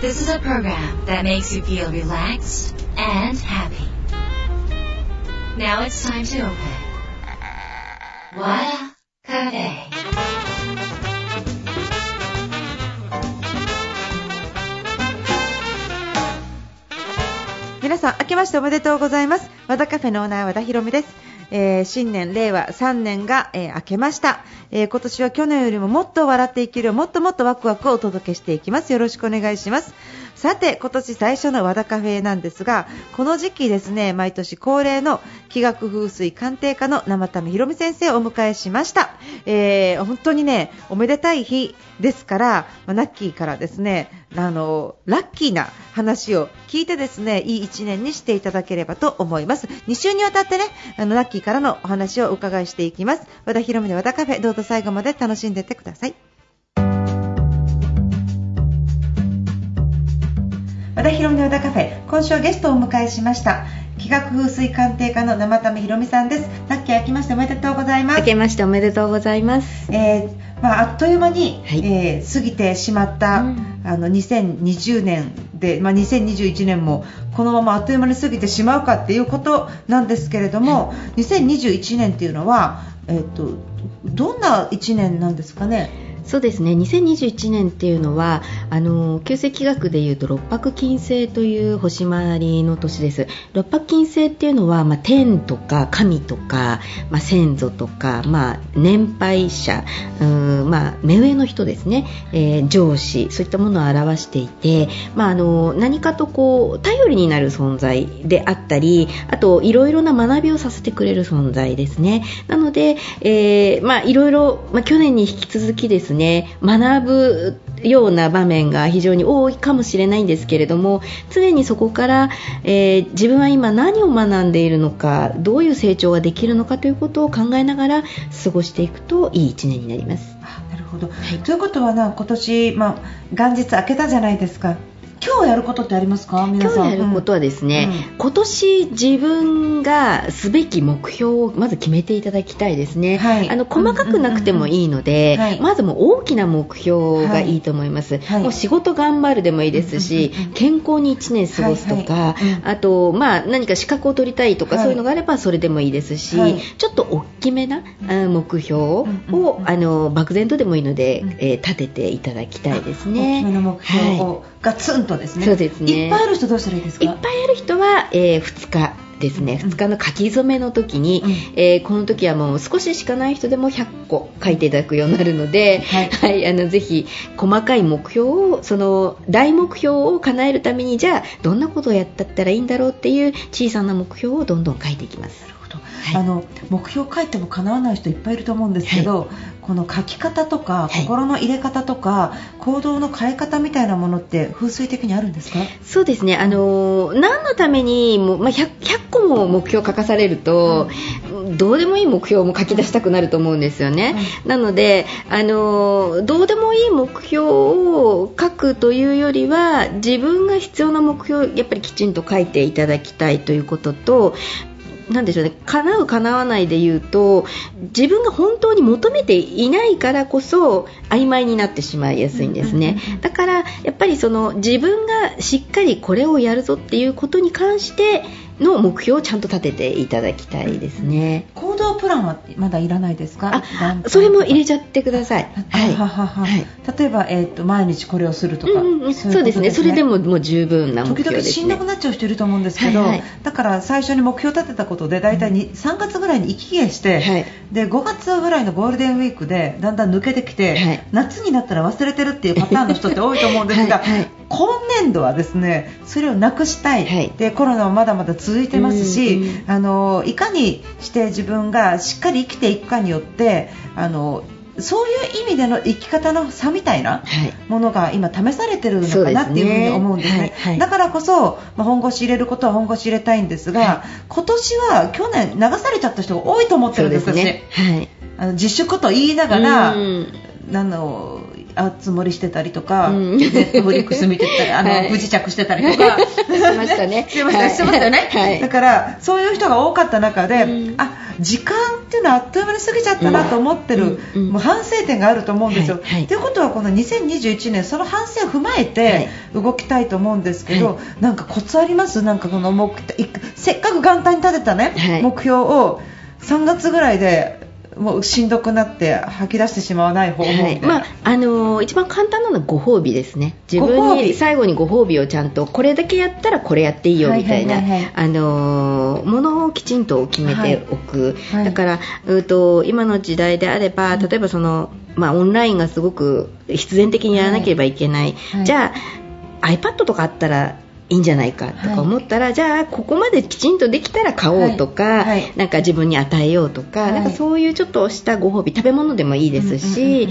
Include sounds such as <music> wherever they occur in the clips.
This is a program that makes you feel relaxed and happy. Now it's time to open. Wada Cafe. 皆さん明けましておめでとうございます和田カフェのオーナー和田博美です、えー新年令和3年が、えー明けました、えー今年は去年よりももっと笑っていけるもっともっとワクワクをお届けしていきます。よろしくお願いします。さて今年最初の和田カフェなんですがこの時期ですね毎年恒例の気学風水鑑定家の生田目ひろみ先生をお迎えしました、えー本当にねおめでたい日ですから、まあナッキーからですねあのラッキーな話を聞いてですねいい1年にしていただければと思います。2週にわたってねあのラッキーからのお話をお伺いしていきます。和田ひろみの和田カフェどうぞ最後まで楽しんでいってください。和田ひろみの和田カフェ今週はゲストをお迎えしました気学風水鑑定家の生田目ひろみさんです。ラッキー明けましておめでとうございます。明けましておめでとうございます。えーまあ、あっという間に、はい。えー過ぎてしまった、うん。あの2020年で、まあ、2021年もこのままあっという間に過ぎてしまうかっていうことなんですけれども、2021年っていうのは、えー、とどんな1年なんですかね？そうですね。2021年っていうのは、あの旧世紀学でいうと六白金星という星回りの年です。六白金星っていうのは、まあ、天とか神とか、まあ、先祖とか、まあ、年配者、うーんまあ、目上の人ですね、えー上司そういったものを表していて、まあ、あの何かとこう頼りになる存在であったり、あといろいろな学びをさせてくれる存在ですね。なので、えーまあ、いろいろ、まあ、去年に引き続きですね学ぶような場面が非常に多いかもしれないんですけれども常にそこから、えー自分は今何を学んでいるのかどういう成長ができるのかということを考えながら過ごしていくといい1年になります。なるほど、ということは今年、まあ、元日明けたじゃないですか今日やることってありますか？皆今さん。日やることはですね、うん。今年自分がすべき目標をまず決めていただきたいですね、はい。あの細かくなくてもいいので、うんうんうんはい。まずもう大きな目標がいいと思います、はい。もう仕事頑張るでもいいですし、健康に1年過ごすとか、あと、まあ、何か資格を取りたいとか、はい。そういうのがあればそれでもいいですし、はい。ちょっと大きめなあ目標を、あの漠然とでもいいので、うん。えー立てていただきたいです大ね。きめの目標はい。をガツンとですね、そうですね。いっぱいある人どうしたらいいですか？いっぱいある人は、え2日ですね、うん。2日の書き初めの時に、うん。えーこの時はもう少ししかない人でも100個書いていただくようになるので、はい。あのぜひ細かい目標をその大目標を叶えるためにじゃあどんなことをやったったらいいんだろうっていう小さな目標をどんどん書いていきます。いあの目標書いても叶わない人いっぱいいると思うんですけど、この書き方とかはい。心の入れ方とか、行動の変え方みたいなものって風水的にあるんですか？そうですね、あのー何のためにも、まあ、100, 100個も目標を書かされると、どうでもいい目標も書き出したくなると思うんですよね、なので、あのーどうでもいい目標を書くというよりは自分が必要な目標をやっぱりきちんと書いていただきたいということとなんでしょうね叶う叶わないで言うと自分が本当に求めていないからこそ曖昧になってしまいやすいんですね、だからやっぱりその自分がしっかりこれをやるぞっていうことに関しての目標をちゃんと立てていただきたいですね、行動プランはまだいらないですか？あそれも入れちゃってください。はい。はい例えば、えー、と毎日これをするとか、うんうんうん。いそうですね。それでももう十分な目時々標ですね。しんどくなっちゃう人いると思うんですけど、はい。はいだから最初に目標立てたことで大体に3月ぐらいに息切れして、はい。で5月ぐらいのゴールデンウィークでだんだん抜けてきて、はい。夏になったら忘れてるっていうパターンの人って多いと思うんですが今年度はですねそれをなくしたい、はい。でコロナはまだまだ続いてますし、あのいかにして自分がしっかり生きていくかによってあのそういう意味での生き方の差みたいなはい。ものが今試されてるのかなっていうふうに思うんですね。はいはい。だからこそ、まあ、本腰入れることは本腰入れたいんですが、は今年は去年流されちゃった人が多いと思ってそうんですすね。はい。私あの自粛と言いながらうん。あのあつ森してたりとか、うん。ネットフリックス見てたりあの、はい。不時着してたりとか。<laughs> しましたね。<laughs> してましたはい。してましたよね、はい。だからそういう人が多かった中で、うん。あ時間っていうのはあっという間に過ぎちゃったなと思ってる、うん。うん。もう反省点があると思うんですよ。と、はい。はい。いうことはこの2021年その反省を踏まえて動きたいと思うんですけど、はなんかコツあります？なんかこの目いせっかく元旦に立てたね、はい。目標を3月ぐらいでもうしんどくなって吐き出してしまわない方法はいい。まああのー一番簡単なのはご褒美ですね。自分に最後にご褒美をちゃんとこれだけやったらこれやっていいよみたいな、はいはいはいはい。あのーものをきちんと決めておく、はい。だからうーと今の時代であれば例えばその、まあ、オンラインがすごく必然的にやらなければいけない、はい。じゃあ iPad とかあったらいいんじゃないかとか思ったら、じゃあここまできちんとできたら買おうとか、はい。はいなんか自分に与えようとか、はい。なんかそういうちょっとしたご褒美食べ物でもいいですし、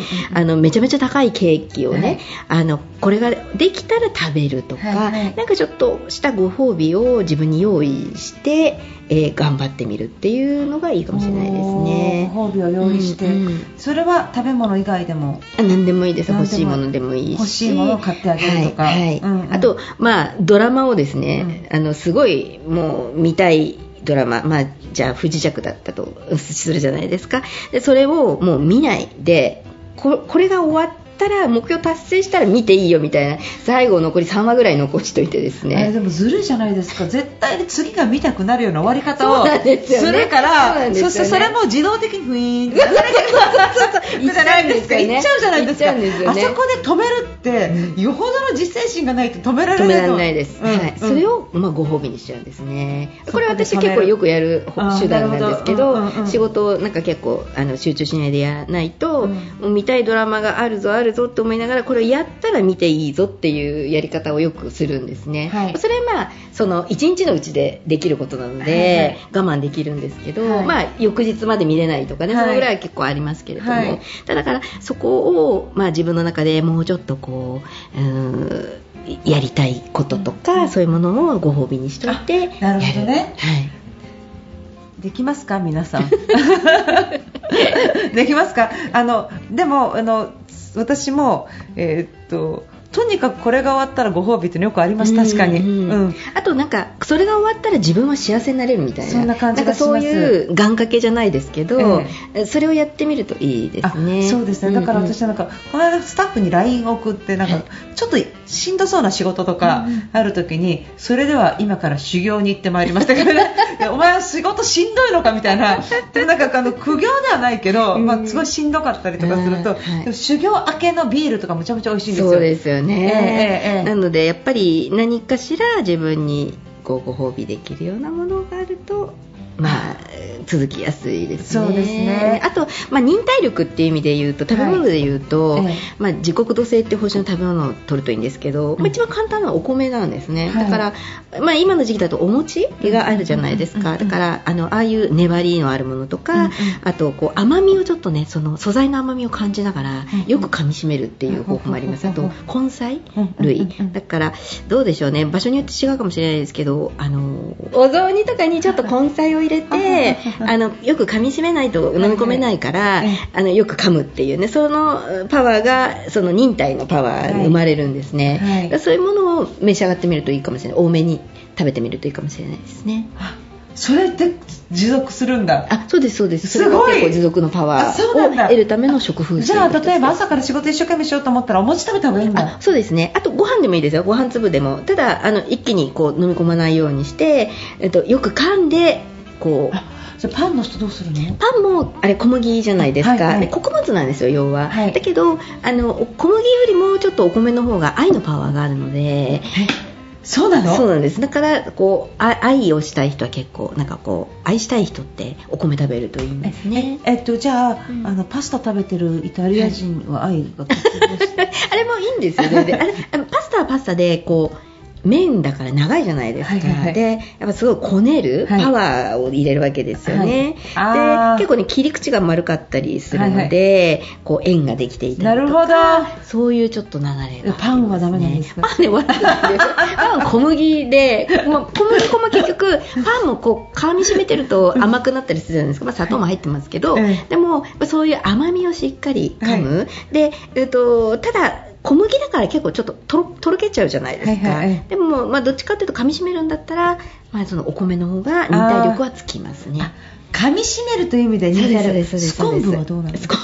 めちゃめちゃ高いケーキをね、はい。あのこれができたら食べるとか、はいはい。なんかちょっとしたご褒美を自分に用意して、えー頑張ってみるっていうのがいいかもしれないですね。ご褒美を用意して、うんうん。それは食べ物以外でもあ何でもいいです。欲しいものでもいいし。欲しいものを買ってあげるとか。はいはい。うん。うんあと、まあ、ドラマをですね、あのすごいもう見たいドラマ、まあ、じゃあ不時着だったとするじゃないですか。でそれをもう見ないでここれが終わったら目標達成したら見ていいよみたいな最後残り3話ぐらい残しといてですね。でもずるいじゃないですか。絶対に次が見たくなるような終わり方をするかそうならそしてそれも自動的にフィーンって行っちゃうんですよね。行っちゃうじゃないですか。ね。あそこで止めるって、よほどの実践心がないと止められない止められないです、うんはい、うんそれを、まあ、ご褒美にしちゃうんですね。そこれ私結構よくやる手段なんですけどうんうんうん仕事をなんか結構あの集中しないでやらないと、うん。見たいドラマがあるぞあるぞって思いながらこれをやったら見ていいぞっていうやり方をよくするんですね、はい。それはまあその1日のうちでできることなので、我慢できるんですけど、はい。まあ翌日まで見れないとかね、はい。そのぐらいは結構ありますけれども、はい。ただだからそこを、まあ、自分の中でもうちょっとこううやりたいこととか、そういうものをご褒美にしといてなるほどね。はい。できますか皆さん？<laughs> できますか？あのでもあの私もえーっととにかくこれが終わったらご褒美ってよくあります確かに、うんうん。あとなん。かそれが終わったら自分は幸せになれるみたいな。そんな感じそういう願掛けじゃないですけど、えそれをやってみるといいですね。あそうですね。だから私はなんか、この間スタッフに LINE を送ってなんか、はい。ちょっとしんどそうな仕事とかうんうん。ある時に、それでは今から修行に行ってまいりましたから、<laughs> ね、お前は仕事しんどいのかみたいな。でなんかあの苦行ではないけど、うん。まあ、すごいしんどかったりとかすると、うんはい修行明けのビールとかむちゃむちゃ美味しいんですよ。そうですなのでやっぱり何かしら自分にこうご褒美できるようなものがあるとまあ、続きやすいですね。そうですね。あと、まあ、忍耐力っていう意味で言うと食べ物で言うと、はいええ。まあ、自国土性っていう星の食べ物を取るといいんですけど、うん。まあ、一番簡単なのはお米なんですね、はい。だから、まあ、今の時期だとお餅があるじゃないですか、だからあのああいう粘りのあるものとか、うんうん。あとこう甘みをちょっとねその素材の甘みを感じながらうんよく噛みしめるっていう方法もあります、あと根菜うん類だからどうでしょうね。場所によって違うかもしれないですけどあのお雑煮とかにちょっと根菜を入れてあのよく噛みしめないと飲み込めないから、あのよく噛むっていうねそのパワーがその忍耐のパワーに生まれるんですね、はい。そういうものを召し上がってみるといいかもしれない。多めに食べてみるといいかもしれないですね。あそれって持続するんだ。あそうですそうです。それすごい。が結構持続のパワーを得るための食風じゃあ例えば朝から仕事一生懸命しようと思ったらお餅食べた方がいいんだ。あそうですね。あとご飯でもいいですよ。ご飯粒でも。ただあの一気にこう飲み込まないようにして、えっと、よく噛んでこう。あじゃあパンの人どうするの？パンもあれ小麦じゃないですか、はいはい。で穀物なんですよ要は、はい。だけどあの小麦よりもちょっとお米の方が愛のパワーがあるので。そうなの？そうなんです。だからこうあ愛をしたい人は結構なんかこう愛したい人ってお米食べるといいんですね。ええっとじゃあ,、うん。あのパスタ食べてるイタリア人は愛が <laughs> あれもいいんですよね。であれパスタはパスタでこう麺だから長いじゃないですか、はいはいはい。でやっぱすごいこねるはい。パワーを入れるわけですよね、はい。で結構ね切り口が丸かったりするので、こう円ができていたりとかなるほそういうちょっと流れがね、パンはダメなんですか？パンね悪くないですパンは小麦で、まあ、小麦粉も結局パンもこう噛み締めてると甘くなったりするじゃないですか、まあ、砂糖も入ってますけど、ええ。でもそういう甘みをしっかり噛む、で、えっと、ただ小麦だから結構ちょっととろとろけちゃうじゃないですか、はいはい。でも、まあ、どっちかっていうと噛み締めるんだったら、まあ、そのお米の方が忍耐力はつきますね。あ噛み締めるという意味で忍耐力。スコンブはどうなのスコン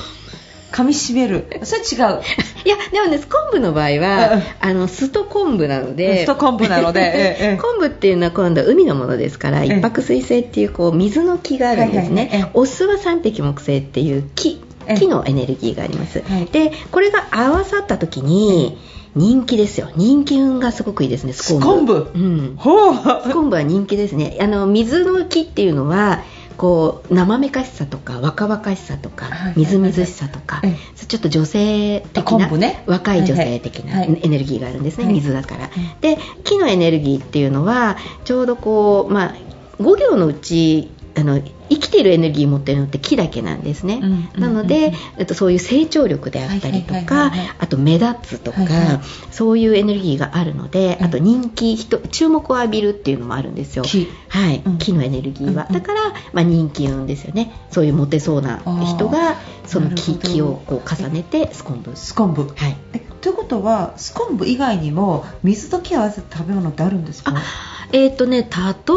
噛み締める。それ違う。<laughs> いやでもねスコンブの場合うん。はあの酢と昆布なので。スト昆布なので、<laughs> ええええ。昆布っていうのは今度は海のものですから、ええ一泊水星っていうこう水の木があるんですね、はいはいはい。ええお酢は三匹木星っていう木。ええ木のエネルギーがあります、はい。でこれが合わさった時に人気ですよ。人気運がすごくいいですねスコンブ。うん。ほう。スコンブは人気ですね。あの水の木っていうのはこう生めかしさとか若々しさとかはいはいはいみずみずしさとか、えちょっと女性的な、ね。若い女性的なはい。はい。エネルギーがあるんですね、はい。水だから、で木のエネルギーっていうのはちょうどこう、まあ、5行のうちあの生きているエネルギーを持っているのって木だけなんですね、うんうんなので、えっと、そういう成長力であったりとかあと目立つとか、はいはい。そういうエネルギーがあるので、うん。あと人気人注目を浴びるっていうのもあるんですよ。木。はい、うん。木のエネルギーは、だから、まあ、人気運ですよね。そういうモテそうな人がその木木をこう重ねてスコンブ。スコンブ。はい。えということはスコンブ以外にも水と木を合わせて食べ物ってあるんですか？えっ、とね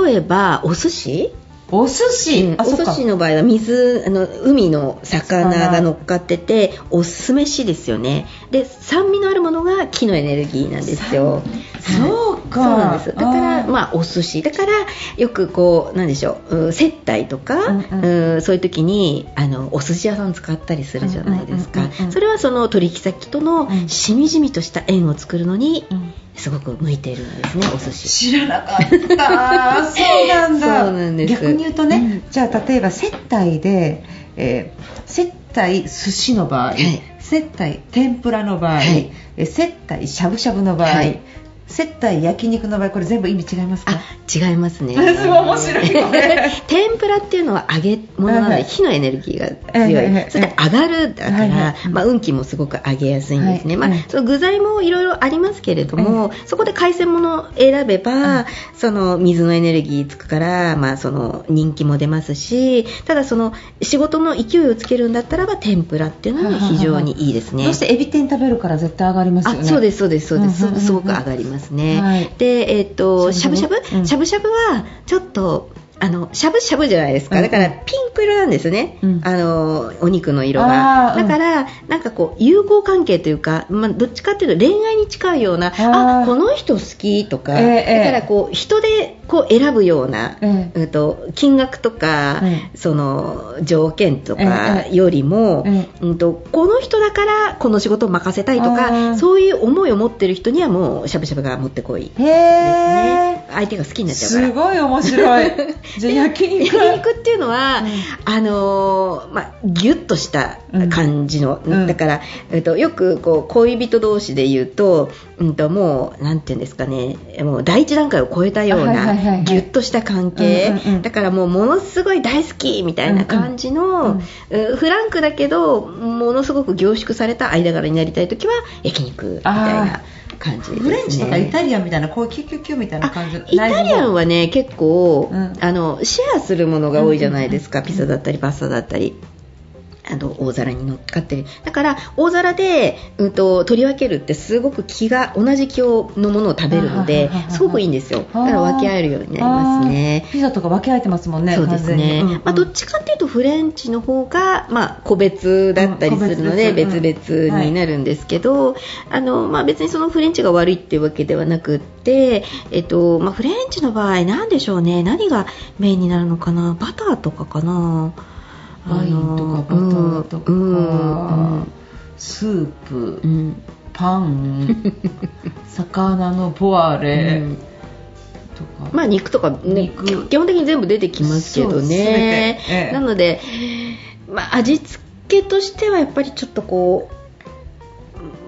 例えばお寿司？お寿司、うんお寿司の場合は水あの海の魚が乗っかっててお酢飯ですよね。で酸味のあるものが木のエネルギーなんですよ。そうか。そうなんです。だからまあお寿司。だからよくこうなんでしょううん接待とか、うんうん。うんそういう時にあのお寿司屋さん使ったりするじゃないですか、それはその取引先とのうん。しみじみとした縁を作るのにうんすごく向いているんですねお寿司。知らなかった。<laughs> そうなんだ。そうなんです。逆に言うとね、うん。じゃあ例えば接待で、えー接待寿司の場合、はい。接待天ぷらの場合、はい。えー接待しゃぶしゃぶの場合、はい接待焼肉の場合これ全部意味違いますか？あ違いますね。すごい面白い。<laughs> 天ぷらっていうのは揚げ物なので火のエネルギーが強い、それで上がるだから、まあ、運気もすごく上げやすいんですね、まあその具材もいろいろありますけれども、そこで海鮮物を選べば、その水のエネルギーつくから、まあ、その人気も出ますしただその仕事の勢いをつけるんだったらば天ぷらっていうのは非常にいいですね。どうしてエビ天食べるから絶対上がりますよね。あそうですそうですそうです、すごく上がりますね、はい。でえっ、としゃぶしゃぶうん。しゃぶしゃぶはちょっとあのしゃぶしゃぶじゃないですか、うん。だからピンク色なんですね、うん。あのお肉の色あがだからなんかこう友好関係というか、まあ、どっちかっていうと恋愛に近いようなあこの人好きとか、ええええ。だからこう人でこう選ぶような、ええうんと金額とか、えその条件とかええよりも、えうん、とこの人だからこの仕事を任せたいとあかー。そういう思いを持ってる人にはもうしゃぶしゃぶが持ってこい。ですへね。え相手が好きになっちゃうから。すごい面白い。<laughs> じゃあ焼肉。焼肉っていうのは、うん。あのーまあ、ギュッとした感じの、うん。だから、えっと、よくこう恋人同士で言うと,、うん、ともうなんていうんですかね。もう第一段階を超えたようはいはいはいはない。ギュッとした関係、うんうんうん。だからもうものすごい大好きみたいな感じの、うんうんフランクだけどものすごく凝縮された間柄になりたい時は焼肉みたいな感じね。フレンチとかイタリアンみたいなこういうキュキュキュみたいな感じ？あイタリアンはね結構、うん。あのシェアするものが多いじゃないですか、ピザだったりパスタだったり。あの大皿に乗っかってる。だから大皿で、うん、と取り分けるってすごく気が同じ気をのものを食べるのでははははすごくいいんですよ。だから分け合えるようになりますね。ピザとか分け合えてますもんねそうですね、完全に。うんまあ、どっちかっていうとフレンチの方が、まあ、個別だったりするので、別。々になるんですけど、あのまあ、別にそのフレンチが悪いっていうわけではなくって、えっとまあ、フレンチの場合何でしょうね。何がメインになるのかな。バターとかかなワインとかバターとか、うんうんスープ、うん。パン魚のポワレうん。とか、まあ、肉とか、ね、肉。基本的に全部出てきますけどね。ええ。なので、まあ、味付けとしてはやっぱりちょっとこう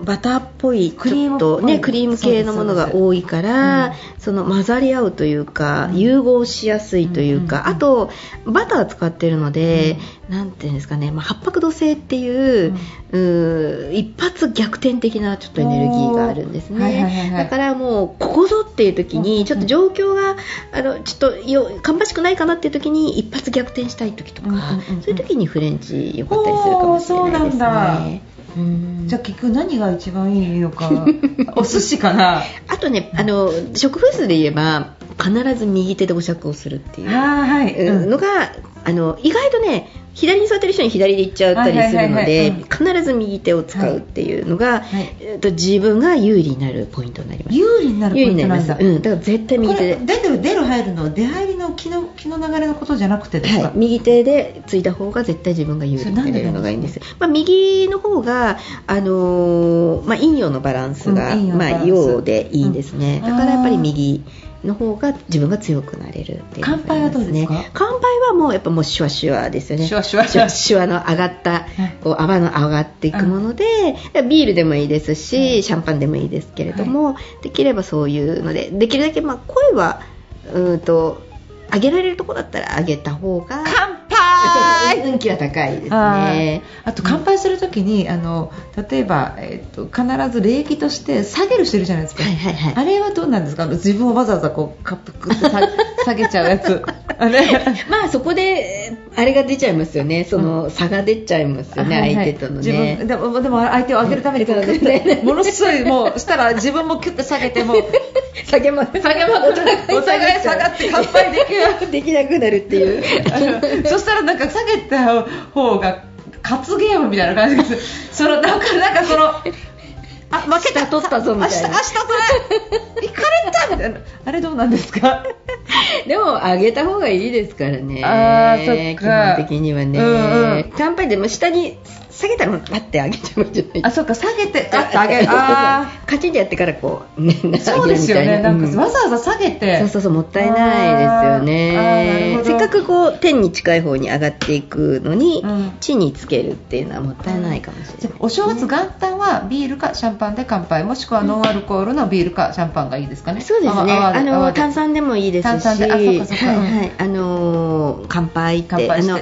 バターっぽいクリームっぽい。ちょっとねクリーム系のものが多いからそ,、の混ざり合うというか、融合しやすいというか、あとバター使ってるので、なんていうんですかね、まあ、八白土星っていう,、うー一発逆転的なちょっとエネルギーがあるんですね、だからもうここぞっていう時うんにちょっと状況があのちょっとよ芳しくないかなっていう時に一発逆転したい時とか、そういう時にフレンチ良かったりするかもしれないですね。じゃあ結局何が一番いいのか。<laughs> お寿司かな。あとね、あの食風数で言えば必ず右手でお酌をするっていう。あーはい、うん。のが、あの意外とね左に座ってる人に左で行っちゃったりするのではい必ず右手を使うっていうのが、はい。えっと自分が有利になるポイントになります。有利になるポイントなんだ。うん、だから絶対右こ手で。れ出る出る入るの出入りの気の気の流れのことじゃなくてですか、はい、右手でついた方が絶対自分が有利になれるのがいいんです。まあ、右の方が、あのーまあ、陰陽のバランスが、うんまあ、陽でいいんですね。うん。だからやっぱり右の方が自分が強くなれるっていうね。乾杯はどうですか？乾杯はもうやっぱもうシュワシュワですよね。シュワシュワ。シュワの上がった、こう泡の上がっていくもので、ビールでもいいですし、うんシャンパンでもいいですけれども、できればそういうので、できるだけまあ声は、うーんと、上げられるところだったら上げた方が、乾杯運気は高いですあねー。あと乾杯するときに、あの例えば、えっと必ず礼儀として下げる人いるじゃないですか、はいはいはい。あれはどうなんですか？自分をわざわざこうカップクって下下げちゃうやつあれ？<laughs> まあそこであれが出ちゃいますよね。その差が出ちゃいますよね、はいはい相手との自ね分。でもでも相手を上げるためにこううんものすごいもうしたら自分もキュッて下げても <laughs> 下げます。下げますお互い下がって乾杯できる <laughs> できなくなるっていう。そしたらなんか下げた方が勝つゲームみたいな感じです。そのなんかなんかそのあ負けた下取ったぞみたいな明日明日それ行かれたみたいなあれどうなんですか？<laughs> でも上げた方がいいですからね。あーそっか基本的にはね。うんうん乾杯でも下に下げたらパッて上げちゃうんじゃない？あそっか下げてガッと上げる。あカチンってやってからこう、ね、あそうですよね。なんかわざわざ下げて。そうそうそうもったいないですよね。せっかくこう天に近い方に上がっていくのに、うん。地につけるっていうのはもったいないかもしれない、じゃあお正月元旦はビールかシャンパンで乾杯もしくはノンアルコールのビールかシャンパンがいいですかね？そうですね。泡あの炭酸でもいいですし、炭酸で。あそうかそうか。はいはい。あのー乾杯って。乾杯して。あの。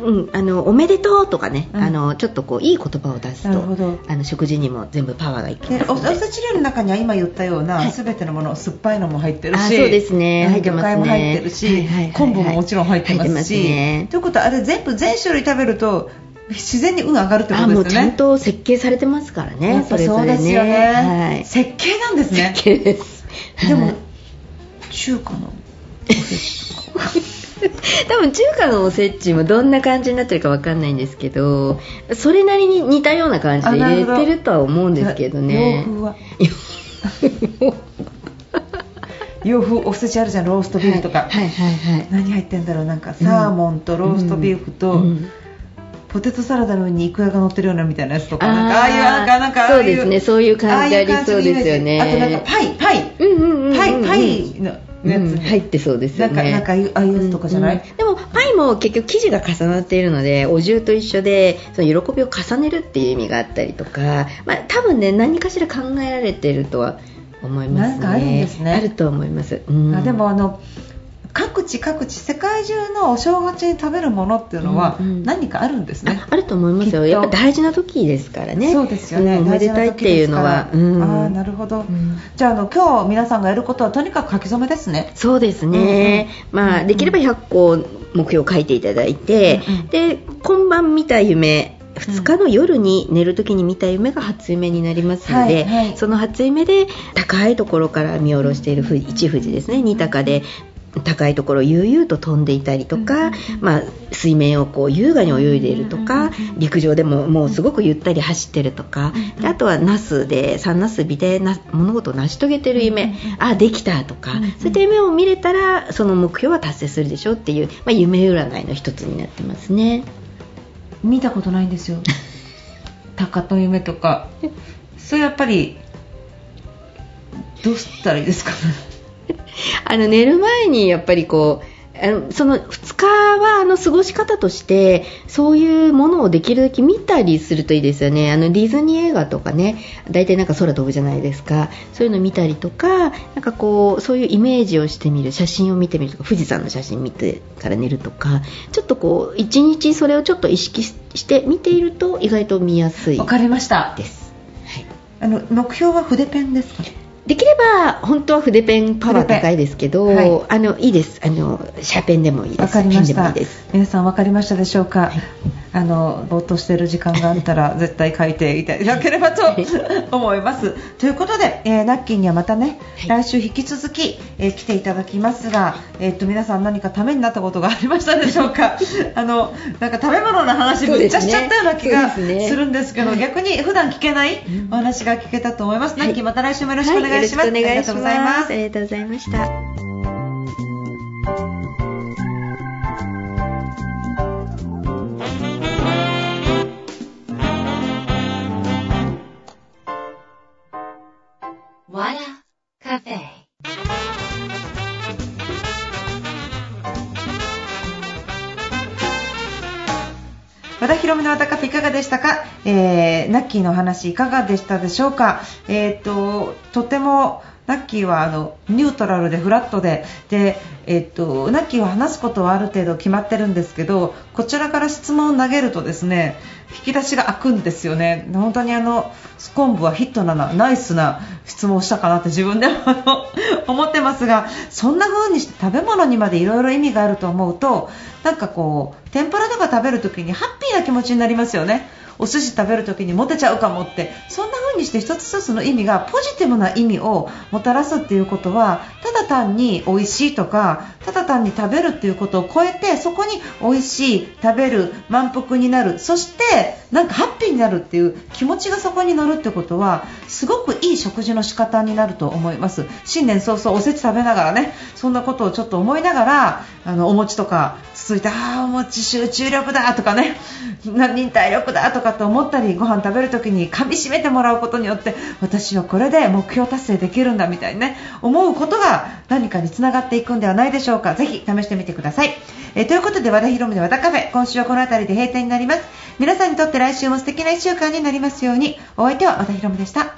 うん、あのおめでとうとかね、うん。あのちょっとこういい言葉を出すとあの食事にも全部パワーがいきでおおますのでせち料理の中には今言ったような、はい。すべてのもの酸っぱいのも入ってるしあそうですね。うん入ってますねも入ってるし、はいはいはいはい。昆布ももちろん入ってますしね。ということはあれ全部全種類食べると自然に運上がるってこあもうちゃんと設計されてますからやねっぱそうそれぞれですよね。はい。設計なんですね。設計です。でもはい中華の <laughs> <laughs> 多分中華のおせちもどんな感じになってるかわかんないんですけどそれなりに似たような感じで入れてるとは思うんですけどね。洋風は。<laughs> 洋風おせちあるじゃんローストビーフとか、はいはいはいはい。何入ってんだろうなんかサーモンとローストビーフと、うん。ポテトサラダの上にイクラが乗ってるようなみたいなやつとかあああいうなんかそうですねそういう感じありそうですよね。あとなんかパイパイ。うんうんうんうん。パイパイのやつうんに入ってそうですよね。なんかなんかああいうああいうやつとかじゃない、うんうんでもパイも結局生地が重なっているのでお重と一緒でその喜びを重ねるっていう意味があったりとか、まあ、多分ね何かしら考えられているとは思いますね。なんかあるんですね。あると思います、うん。あでもあの各地各地世界中のお正月に食べるものっていうのはうんうん。何かあるんですね。あ、あると思いますよ。やっぱ大事な時ですからね。そうですよね、んおめでたいっていうのは、うん。ああなるほど、うん。じゃああの今日皆さんがやることはとにかく書き初めですね。そうですね、うんうん。まあ、できれば100個目標を書いていただいて、うんうんで今晩見た夢2日の夜に寝るときに見た夢が初夢になりますので、はいはい。その初夢で高いところから見下ろしている一富士ですね。二鷹で高いところを悠々と飛んでいたりとか、まあ、水面をこう優雅に泳いでいるとか、陸上でももうすごくゆったり走ってるとか、であとはナスで三ナス美でな物事を成し遂げてる夢、あできたとか、そういった夢を見れたらその目標は達成するでしょうっていう、まあ、夢占いの一つになってますね。見たことないんですよ。<laughs> 鷹の夢とか。それやっぱりどうしたらいいですか <laughs> あの寝る前にやっぱりこうその2日はあの過ごし方としてそういうものをできるだけ見たりするといいですよね。あのディズニー映画とかね大体なんか空飛ぶじゃないですか。そういうの見たりとかなんかこうそういうイメージをしてみる写真を見てみるとか富士山の写真見てから寝るとかちょっとこう一日それをちょっと意識して見ていると意外と見やすいわかりました。です。はい、あの目標は筆ペンですか？できれば本当は筆ペンパワー高いですけど、はい、あのいいです。あのシャーペンでもいいです。わかりました。皆さん分かりましたでしょうか、はいあのぼーっとしている時間があったら <laughs> 絶対書いていただければと思います。ということで、えー、ナッキーにはまたね、来週引き続き、えー、来ていただきますが、えー、っと皆さん何かためになったことがありましたでしょうか？<laughs> あのなんか食べ物の話ぶっちゃしちゃったような気がするんですけど、ね、逆に普段聞けないお話が聞けたと思います。ナッキーまた来週もよろしくお願いします。はい、ありがとうございます。ありがとうございました。の和田カフいかがでしたか、えー、ナッキーの話いかがでしたでしょうか、えーと、とてもナッキーはあのニュートラルでフラットでで、えっと、ナッキーは話すことはある程度決まってるんですけどこちらから質問を投げるとですね引き出しが開くんですよね、本当にあのスコンブはヒットなナイスな質問をしたかなって自分でも <laughs> 思ってますがそんな風にして食べ物にまでいろいろ意味があると思うとなんかこう天ぷらとか食べるときにハッピーな気持ちになりますよね。お寿司食べるときにモテちゃうかもってそんな風にして一つ一つの意味がポジティブな意味をもたらすっていうことはただ単に美味しいとかただ単に食べるっていうことを超えてそこに美味しい食べる満腹になるそしてなんかハッピーになるっていう気持ちがそこに乗るってことはすごくいい食事の仕方になると思います。新年早々おせち食べながらねそんなことをちょっと思いながらあのお餅とかつついてああお餅集中力だとかね忍耐力だとかかと思ったりご飯食べる時に噛みしめてもらうことによって私はこれで目標達成できるんだみたいにね思うことが何かにつながっていくんではないでしょうか。ぜひ試してみてください、えー、ということで和田ヒ美の和田カフェ今週はこの辺りで閉店になります。皆さんにとって来週も素敵な1週間になりますように。お相手は和田ヒ美でした。